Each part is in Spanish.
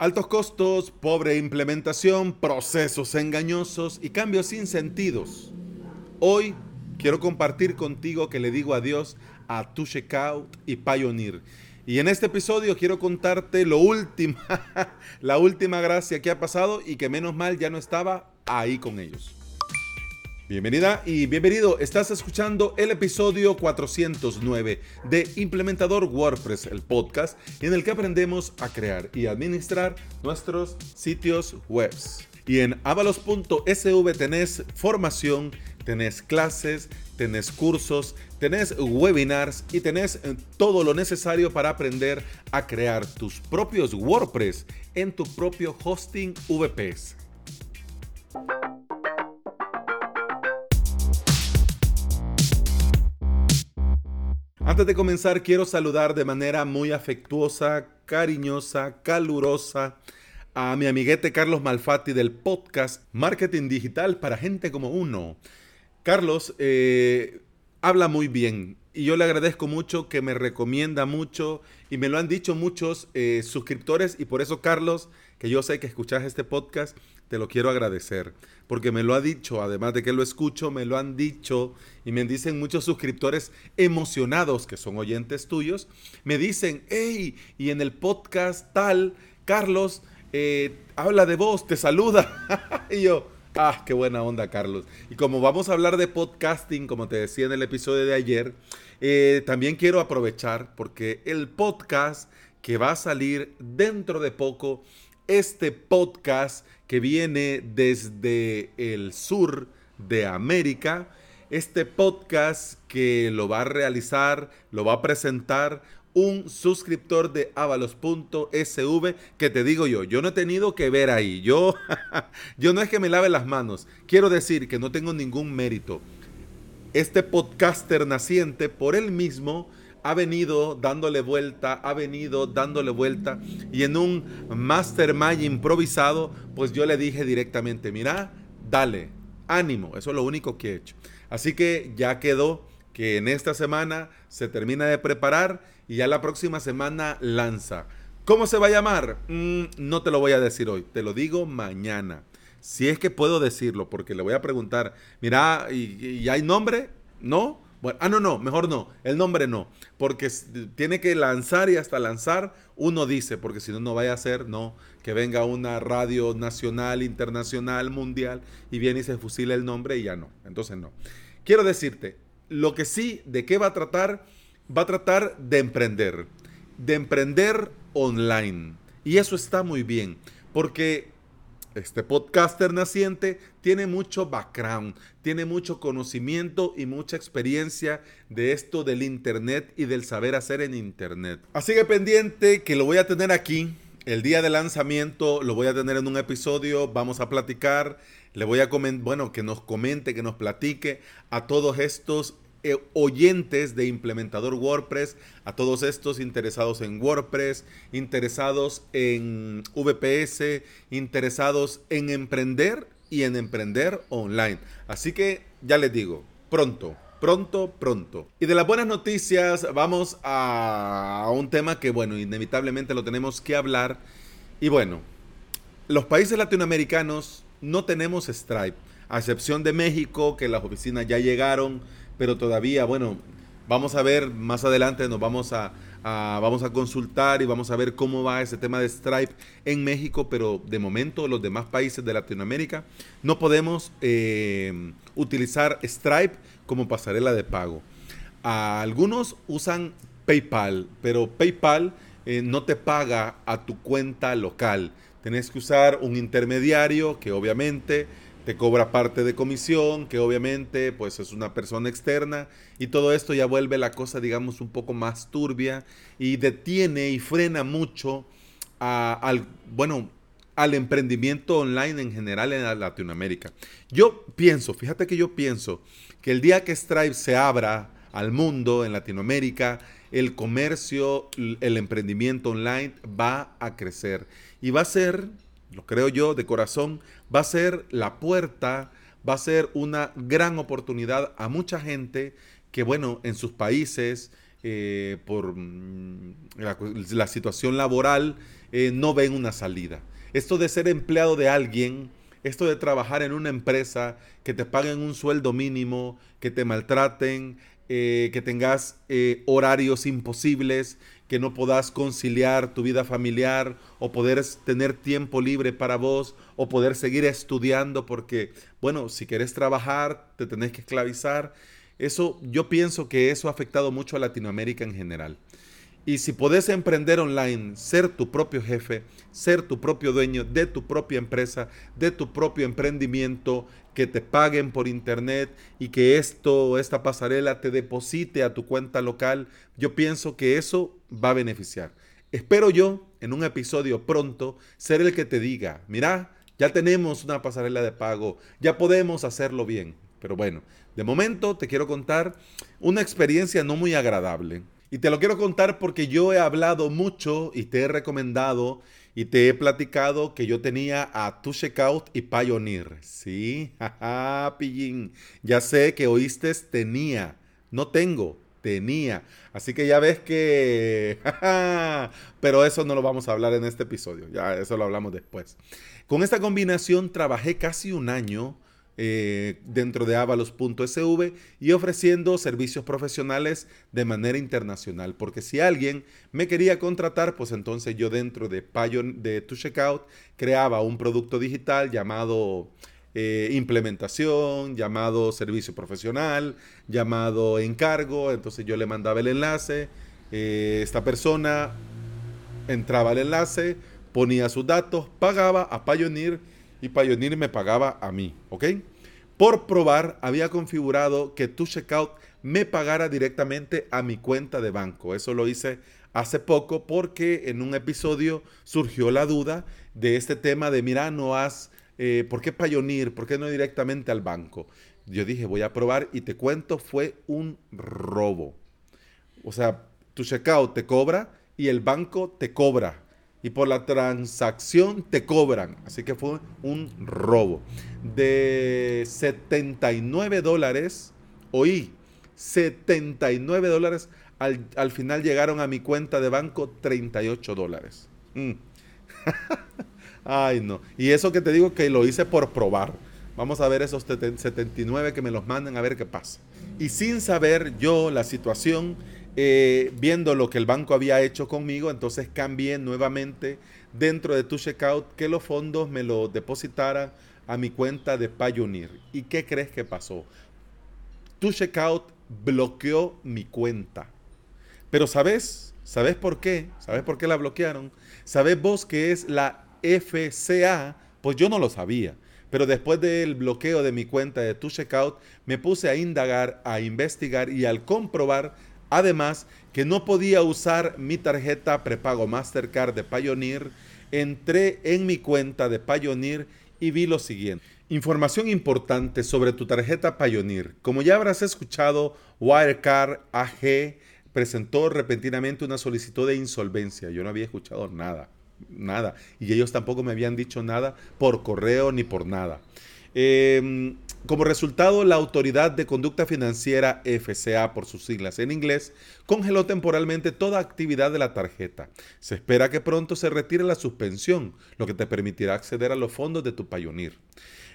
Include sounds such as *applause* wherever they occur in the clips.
Altos costos, pobre implementación, procesos engañosos y cambios sin sentidos. Hoy quiero compartir contigo que le digo adiós a Tu Checkout y Pioneer. Y en este episodio quiero contarte lo último, *laughs* la última gracia que ha pasado y que menos mal ya no estaba ahí con ellos. Bienvenida y bienvenido. Estás escuchando el episodio 409 de Implementador WordPress, el podcast en el que aprendemos a crear y administrar nuestros sitios web. Y en avalos.sv tenés formación, tenés clases, tenés cursos, tenés webinars y tenés eh, todo lo necesario para aprender a crear tus propios WordPress en tu propio hosting VPS. Antes de comenzar, quiero saludar de manera muy afectuosa, cariñosa, calurosa a mi amiguete Carlos Malfatti del podcast Marketing Digital para gente como uno. Carlos eh, habla muy bien y yo le agradezco mucho que me recomienda mucho y me lo han dicho muchos eh, suscriptores y por eso Carlos, que yo sé que escuchas este podcast, te lo quiero agradecer, porque me lo ha dicho, además de que lo escucho, me lo han dicho y me dicen muchos suscriptores emocionados que son oyentes tuyos, me dicen, hey, y en el podcast tal, Carlos, eh, habla de vos, te saluda. *laughs* y yo, ah, qué buena onda, Carlos. Y como vamos a hablar de podcasting, como te decía en el episodio de ayer, eh, también quiero aprovechar porque el podcast que va a salir dentro de poco, este podcast que viene desde el sur de América. Este podcast que lo va a realizar, lo va a presentar un suscriptor de avalos.sv que te digo yo, yo no he tenido que ver ahí. Yo, *laughs* yo no es que me lave las manos. Quiero decir que no tengo ningún mérito. Este podcaster naciente por él mismo ha venido dándole vuelta, ha venido dándole vuelta y en un mastermind improvisado, pues yo le dije directamente, mira, dale, ánimo, eso es lo único que he hecho. Así que ya quedó que en esta semana se termina de preparar y ya la próxima semana lanza. ¿Cómo se va a llamar? Mm, no te lo voy a decir hoy, te lo digo mañana. Si es que puedo decirlo, porque le voy a preguntar, mira, ¿y, y hay nombre? ¿No? Bueno, ah, no, no, mejor no, el nombre no, porque tiene que lanzar y hasta lanzar uno dice, porque si no, no vaya a ser, no, que venga una radio nacional, internacional, mundial y viene y se fusila el nombre y ya no, entonces no. Quiero decirte, lo que sí, ¿de qué va a tratar? Va a tratar de emprender, de emprender online. Y eso está muy bien, porque este podcaster naciente tiene mucho background, tiene mucho conocimiento y mucha experiencia de esto del Internet y del saber hacer en Internet. Así que pendiente que lo voy a tener aquí. El día de lanzamiento lo voy a tener en un episodio, vamos a platicar, le voy a comentar, bueno, que nos comente, que nos platique a todos estos eh, oyentes de implementador WordPress, a todos estos interesados en WordPress, interesados en VPS, interesados en emprender y en emprender online. Así que ya les digo, pronto, pronto, pronto. Y de las buenas noticias vamos a un tema que, bueno, inevitablemente lo tenemos que hablar. Y bueno, los países latinoamericanos no tenemos Stripe, a excepción de México, que las oficinas ya llegaron pero todavía, bueno, vamos a ver más adelante, nos vamos a, vamos a consultar y vamos a ver cómo va ese tema de Stripe en México, pero de momento los demás países de Latinoamérica no podemos eh, utilizar Stripe como pasarela de pago. algunos usan PayPal, pero PayPal eh, no te paga a tu cuenta local. Tenés que usar un intermediario que obviamente te cobra parte de comisión, que obviamente pues es una persona externa y todo esto ya vuelve la cosa digamos un poco más turbia y detiene y frena mucho al, bueno, al emprendimiento online en general en Latinoamérica. Yo pienso, fíjate que yo pienso que el día que Stripe se abra al mundo en Latinoamérica, el comercio, el emprendimiento online va a crecer y va a ser lo creo yo de corazón, va a ser la puerta, va a ser una gran oportunidad a mucha gente que, bueno, en sus países eh, por mm, la, situación laboral, eh, no ven una salida. Esto de ser empleado de alguien, esto de trabajar en una empresa, que te paguen un sueldo mínimo, que te maltraten, eh, que tengas horarios imposibles, que no puedas conciliar tu vida familiar o poder tener tiempo libre para vos o poder seguir estudiando porque, bueno, si querés trabajar, te tenés que esclavizar. Eso, yo pienso que eso ha afectado mucho a Latinoamérica en general. Y si podés emprender online, ser tu propio jefe, ser tu propio dueño de tu propia empresa, de tu propio emprendimiento, que te paguen por internet y que esto, esta pasarela te deposite a tu cuenta local, yo pienso que eso va a beneficiar. Espero yo, en un episodio pronto, ser el que te diga, mira, ya tenemos una pasarela de pago, ya podemos hacerlo bien. Pero bueno, de momento te quiero contar una experiencia no muy agradable. Y te lo quiero contar porque yo he hablado mucho y te he recomendado y te he platicado que yo tenía a Tu Checkout y Pioneer. Sí, *laughs* jaja, pillín. Ya sé que oíste tenía, no tengo, tenía. Así que ya ves que... *laughs* Pero eso no lo vamos a hablar en este episodio, ya eso lo hablamos después. Con esta combinación trabajé casi un año eh, dentro de avalos.sv y ofreciendo servicios profesionales de manera internacional. Porque si alguien me quería contratar, pues entonces yo dentro de, Payon, de To Checkout creaba un producto digital llamado eh, implementación, llamado servicio profesional, llamado encargo. Entonces yo le mandaba el enlace. Eh, esta persona entraba al enlace, ponía sus datos, pagaba a Pioneer y Pioneer me pagaba a mí, ¿ok? Por probar, había configurado que tu checkout me pagara directamente a mi cuenta de banco. Eso lo hice hace poco porque en un episodio surgió la duda de este tema de, mira, no has, eh, ¿por qué Pioneer? ¿Por qué no directamente al banco? Yo dije, voy a probar y te cuento, fue un robo. O sea, tu checkout te cobra y el banco te cobra y por la transacción te cobran. Así que fue un robo. De 79 dólares, oí, 79 dólares, al, final llegaron a mi cuenta de banco 38 dólares. Mm. *laughs* Ay, no. Y eso que te digo que lo hice por probar. Vamos a ver esos 79 que me los manden a ver qué pasa. Y sin saber yo la situación, eh, viendo lo que el banco había hecho conmigo, entonces cambié nuevamente dentro de tu checkout que los fondos me lo depositaran a mi cuenta de Pioneer. ¿Y qué crees que pasó? Tu checkout bloqueó mi cuenta. Pero ¿sabes? ¿Sabes por qué? ¿Sabes por qué la bloquearon? ¿Sabes vos que es la FCA? Pues yo no lo sabía. Pero después del bloqueo de mi cuenta de tu checkout, me puse a indagar, a investigar y al comprobar Además, que no podía usar mi tarjeta prepago Mastercard de Pioneer, entré en mi cuenta de Pioneer y vi lo siguiente. Información importante sobre tu tarjeta Pioneer. Como ya habrás escuchado, Wirecard AG presentó repentinamente una solicitud de insolvencia. Yo no había escuchado nada, nada. Y ellos tampoco me habían dicho nada por correo ni por nada. Eh, como resultado, la Autoridad de Conducta Financiera, FCA por sus siglas en inglés, congeló temporalmente toda actividad de la tarjeta. Se espera que pronto se retire la suspensión, lo que te permitirá acceder a los fondos de tu Pioneer.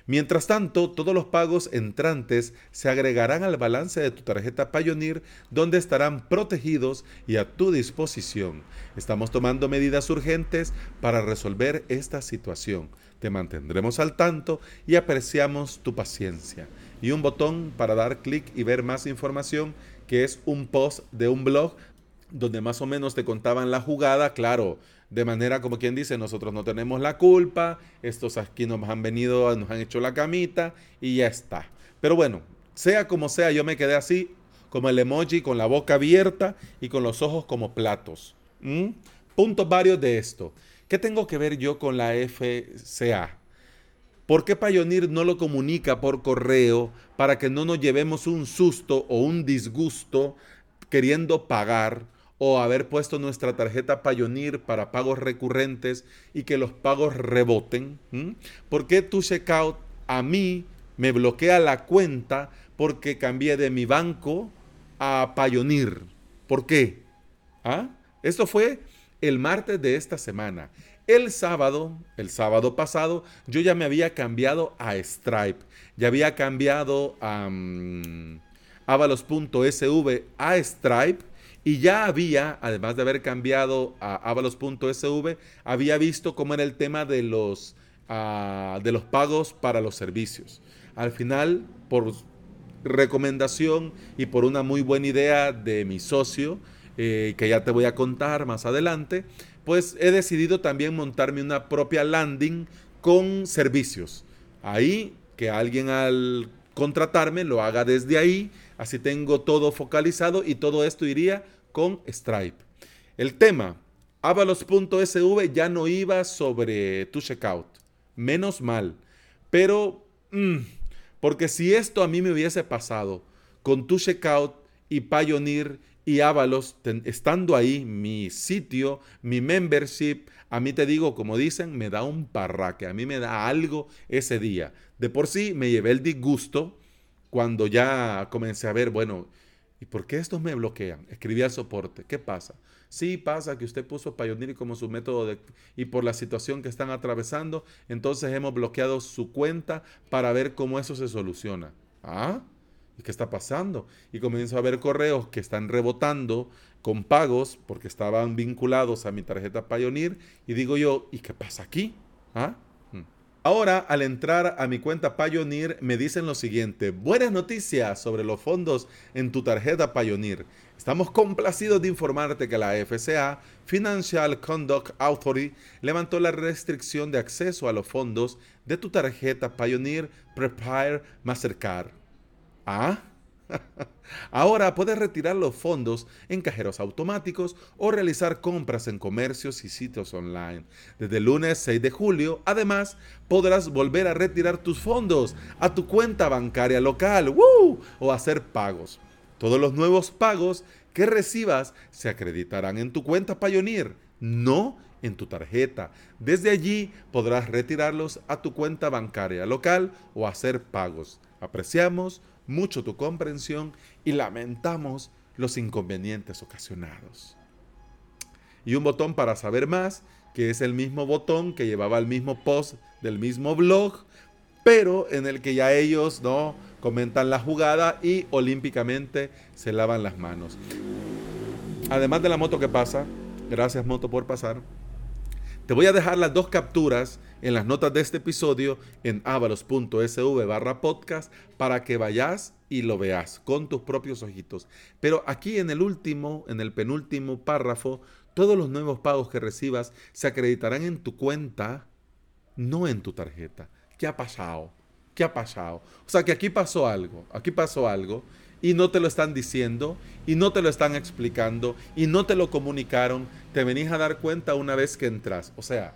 Mientras tanto, todos los pagos entrantes se agregarán al balance de tu tarjeta Pioneer, donde estarán protegidos y a tu disposición. Estamos tomando medidas urgentes para resolver esta situación. Te mantendremos al tanto y apreciamos tu paciencia. Y un botón para dar clic y ver más información, que es un post de un blog donde más o menos te contaban la jugada, claro, de manera como quien dice, nosotros no tenemos la culpa, estos aquí nos han venido, nos han hecho la camita y ya está. Pero bueno, sea como sea, yo me quedé así, como el emoji, con la boca abierta y con los ojos como platos. Puntos varios de esto. ¿Qué tengo que ver yo con la FCA? ¿Por qué Pioneer no lo comunica por correo para que no nos llevemos un susto o un disgusto queriendo pagar o haber puesto nuestra tarjeta Pioneer para pagos recurrentes y que los pagos reboten? ¿Mm? ¿Por qué tu checkout a mí me bloquea la cuenta porque cambié de mi banco a Pioneer? ¿Por qué? ¿Ah? Esto fue el martes de esta semana. El sábado, el sábado pasado, yo ya me había cambiado a Stripe. Ya había cambiado a um, avalos.sv a Stripe. Y ya había, además de haber cambiado a avalos.sv, había visto cómo era el tema de los, uh, de los pagos para los servicios. Al final, por recomendación y por una muy buena idea de mi socio, eh, que ya te voy a contar más adelante, pues he decidido también montarme una propia landing con servicios. Ahí que alguien al contratarme lo haga desde ahí, así tengo todo focalizado y todo esto iría con Stripe. El tema, avalos.sv ya no iba sobre tu checkout, menos mal, pero mm, porque si esto a mí me hubiese pasado con tu checkout y Pioneer y Avalos, estando ahí, mi sitio, mi membership, a mí te digo, como dicen, me da un parraque, a mí me da algo ese día. De por sí me llevé el disgusto cuando ya comencé a ver, bueno, ¿y por qué estos me bloquean? Escribí al soporte, ¿qué pasa? Sí pasa que usted puso Pioneer como su método de, y por la situación que están atravesando, entonces hemos bloqueado su cuenta para ver cómo eso se soluciona. ¿Ah? ¿Y qué está pasando? Y comienzo a ver correos que están rebotando con pagos porque estaban vinculados a mi tarjeta Pioneer y digo yo, ¿y qué pasa aquí? ¿Ah? Hmm. Ahora, al entrar a mi cuenta Pioneer, me dicen lo siguiente, buenas noticias sobre los fondos en tu tarjeta Pioneer. Estamos complacidos de informarte que la FCA, Financial Conduct Authority, levantó la restricción de acceso a los fondos de tu tarjeta Pioneer Prepare Mastercard. Ah, *laughs* Ahora puedes retirar los fondos en cajeros automáticos o realizar compras en comercios y sitios online. Desde el lunes 6 de julio, además, podrás volver a retirar tus fondos a tu cuenta bancaria local o hacer pagos. Todos los nuevos pagos que recibas se acreditarán en tu cuenta Pioneer, no en tu tarjeta. Desde allí podrás retirarlos a tu cuenta bancaria local o hacer pagos. Apreciamos mucho tu comprensión y lamentamos los inconvenientes ocasionados. Y un botón para saber más, que es el mismo botón que llevaba el mismo post del mismo blog, pero en el que ya ellos no comentan la jugada y olímpicamente se lavan las manos. Además de la moto que pasa, gracias moto por pasar, te voy a dejar las dos capturas en las notas de este episodio en avalos.sv barra podcast para que vayas y lo veas con tus propios ojitos. Pero aquí en el último, en el penúltimo párrafo, todos los nuevos pagos que recibas se acreditarán en tu cuenta, no en tu tarjeta. ¿Qué ha pasado? ¿Qué ha pasado? O sea que aquí pasó algo, aquí pasó algo y no te lo están diciendo y no te lo están explicando y no te lo comunicaron, te venís a dar cuenta una vez que entras. O sea,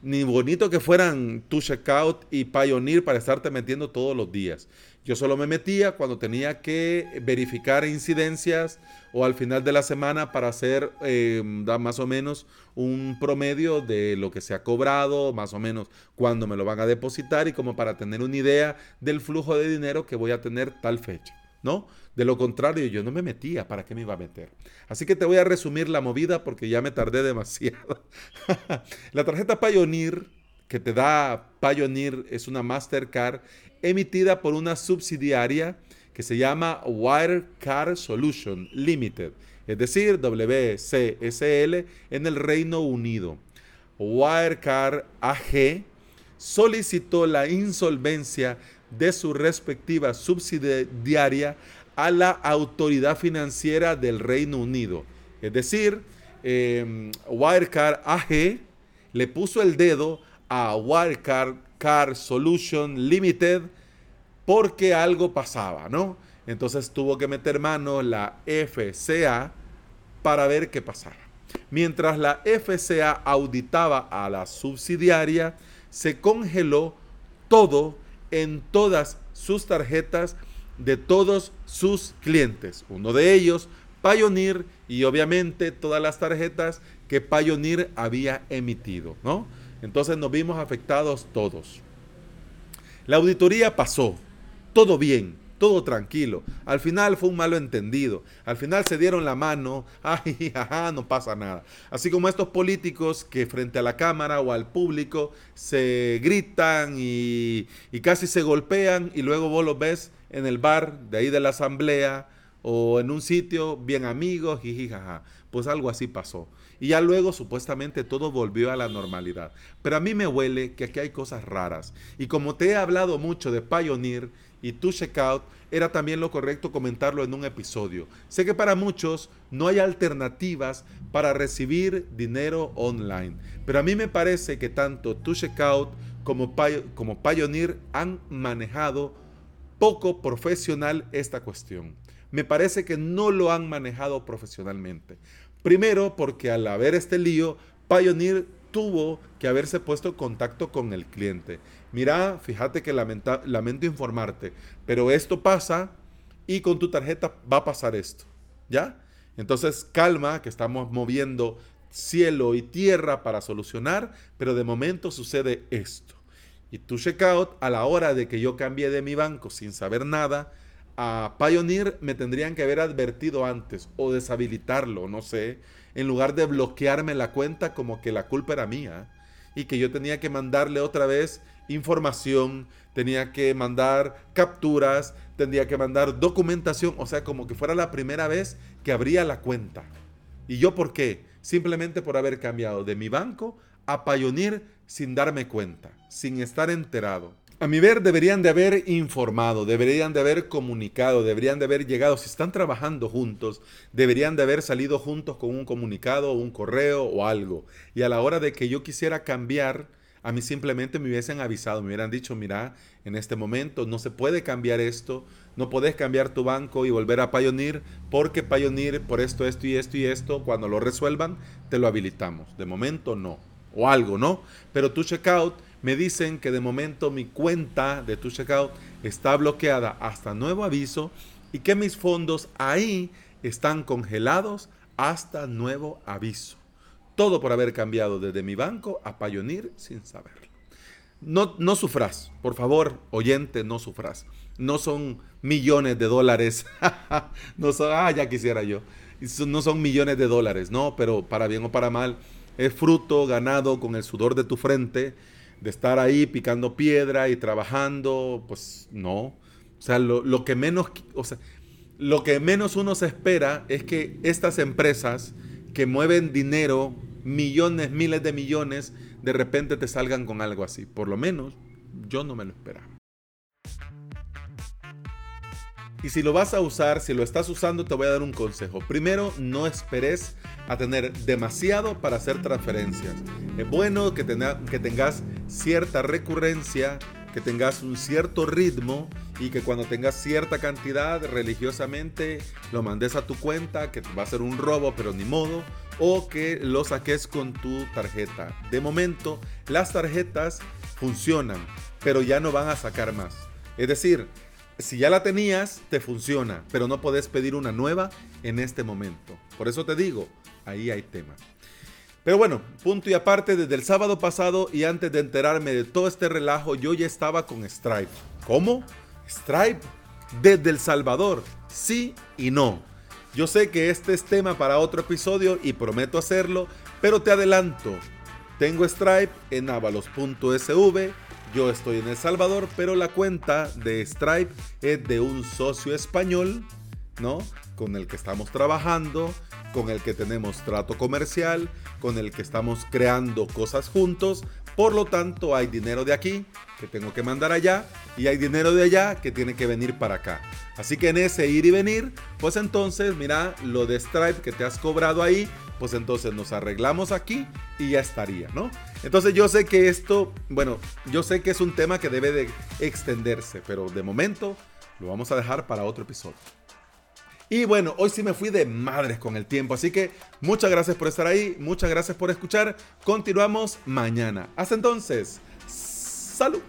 ni bonito que fueran tu checkout y Pioneer para estarte metiendo todos los días. Yo solo me metía cuando tenía que verificar incidencias o al final de la semana para hacer eh, más o menos un promedio de lo que se ha cobrado, más o menos cuándo me lo van a depositar y como para tener una idea del flujo de dinero que voy a tener tal fecha. ¿No? De lo contrario, yo no me metía, ¿para qué me iba a meter? Así que te voy a resumir la movida porque ya me tardé demasiado. *laughs* la tarjeta Pioneer que te da Pioneer es una Mastercard emitida por una subsidiaria que se llama Wirecard Solution Limited, es decir, WCSL en el Reino Unido. Wirecard AG solicitó la insolvencia de su respectiva subsidiaria a la autoridad financiera del Reino Unido. Es decir, em, Wirecard AG le puso el dedo a Wirecard Car Solution Limited porque algo pasaba, ¿no? Entonces tuvo que meter mano la FCA para ver qué pasaba. Mientras la FCA auditaba a la subsidiaria, se congeló todo en todas sus tarjetas de todos sus clientes. Uno de ellos, Pioneer, y obviamente todas las tarjetas que Pioneer había emitido, ¿no? Entonces nos vimos afectados todos. La auditoría pasó, todo bien, todo tranquilo. Al final fue un malo entendido. Al final se dieron la mano, *laughs* ay, ajá, no pasa nada. Así como estos políticos que frente a la cámara o al público se gritan y, y casi se golpean y luego vos los ves en el bar de ahí de la asamblea o en un sitio bien amigos, jaja. Pues algo así pasó. Y ya luego supuestamente todo volvió a la normalidad. Pero a mí me huele que aquí hay cosas raras. Y como te he hablado mucho de Pioneer y tu checkout, era también lo correcto comentarlo en un episodio. Sé que para muchos no hay alternativas para recibir dinero online. Pero a mí me parece que tanto tu checkout como, como Pioneer han manejado poco profesional esta cuestión. Me parece que no lo han manejado profesionalmente. Primero, porque al haber este lío, Pioneer tuvo que haberse puesto en contacto con el cliente. Mira, fíjate que lamento informarte, pero esto pasa y con tu tarjeta va a pasar esto. ¿Ya? Entonces, calma, que estamos moviendo cielo y tierra para solucionar, pero de momento sucede esto. Y tu checkout, a la hora de que yo cambié de mi banco sin saber nada, a Pioneer me tendrían que haber advertido antes o deshabilitarlo, no sé, en lugar de bloquearme la cuenta como que la culpa era mía y que yo tenía que mandarle otra vez información, tenía que mandar capturas, tendría que mandar documentación, o sea, como que fuera la primera vez que abría la cuenta. ¿Y yo por qué? Simplemente por haber cambiado de mi banco a Pioneer sin darme cuenta, sin estar enterado. A mi ver, deberían de haber informado, deberían de haber comunicado, deberían de haber llegado, si están trabajando juntos, deberían de haber salido juntos con un comunicado, un correo o algo. Y a la hora de que yo quisiera cambiar, a mí simplemente me hubiesen avisado, me hubieran dicho, mira, en este momento no se puede cambiar esto, no puedes cambiar tu banco y volver a Pioneer, porque Pioneer por esto, esto y esto y esto, cuando lo resuelvan, te lo habilitamos. De momento no, o algo, ¿no? Pero tu checkout me dicen que de momento mi cuenta de tu checkout está bloqueada hasta nuevo aviso y que mis fondos ahí están congelados hasta nuevo aviso. Todo por haber cambiado desde mi banco a Pioneer sin saberlo. No, no sufras, por favor, oyente, no sufras. No son millones de dólares. *laughs* no son, ah, ya quisiera yo. No son millones de dólares, no, pero para bien o para mal, es fruto ganado con el sudor de tu frente de estar ahí picando piedra y trabajando, pues no. O sea, lo, que menos, o sea, lo que menos uno se espera es que estas empresas que mueven dinero, millones, miles de millones, de repente te salgan con algo así. Por lo menos yo no me lo esperaba. Y si lo vas a usar, si lo estás usando, te voy a dar un consejo. Primero, no esperes a tener demasiado para hacer transferencias. Es bueno que, que tengas cierta recurrencia, que tengas un cierto ritmo y que cuando tengas cierta cantidad religiosamente lo mandes a tu cuenta, que va a ser un robo, pero ni modo, o que lo saques con tu tarjeta. De momento, las tarjetas funcionan, pero ya no van a sacar más. Es decir, si ya la tenías, te funciona, pero no podés pedir una nueva en este momento. Por eso te digo, ahí hay tema. Pero bueno, punto y aparte, desde el sábado pasado y antes de enterarme de todo este relajo, yo ya estaba con Stripe. ¿Cómo? Stripe desde El Salvador. Sí y no. Yo sé que este es tema para otro episodio y prometo hacerlo, pero te adelanto. Tengo Stripe en avalos.sv yo estoy en El Salvador, pero la cuenta de Stripe es de un socio español, ¿no? Con el que estamos trabajando, con el que tenemos trato comercial, con el que estamos creando cosas juntos. Por lo tanto, hay dinero de aquí que tengo que mandar allá y hay dinero de allá que tiene que venir para acá. Así que en ese ir y venir, pues entonces, mira, lo de Stripe que te has cobrado ahí, pues entonces nos arreglamos aquí y ya estaría, ¿no? Entonces yo sé que esto, bueno, yo sé que es un tema que debe de extenderse, pero de momento lo vamos a dejar para otro episodio. Y bueno, hoy sí me fui de madres con el tiempo, así que muchas gracias por estar ahí, muchas gracias por escuchar. Continuamos mañana. Hasta entonces, salud.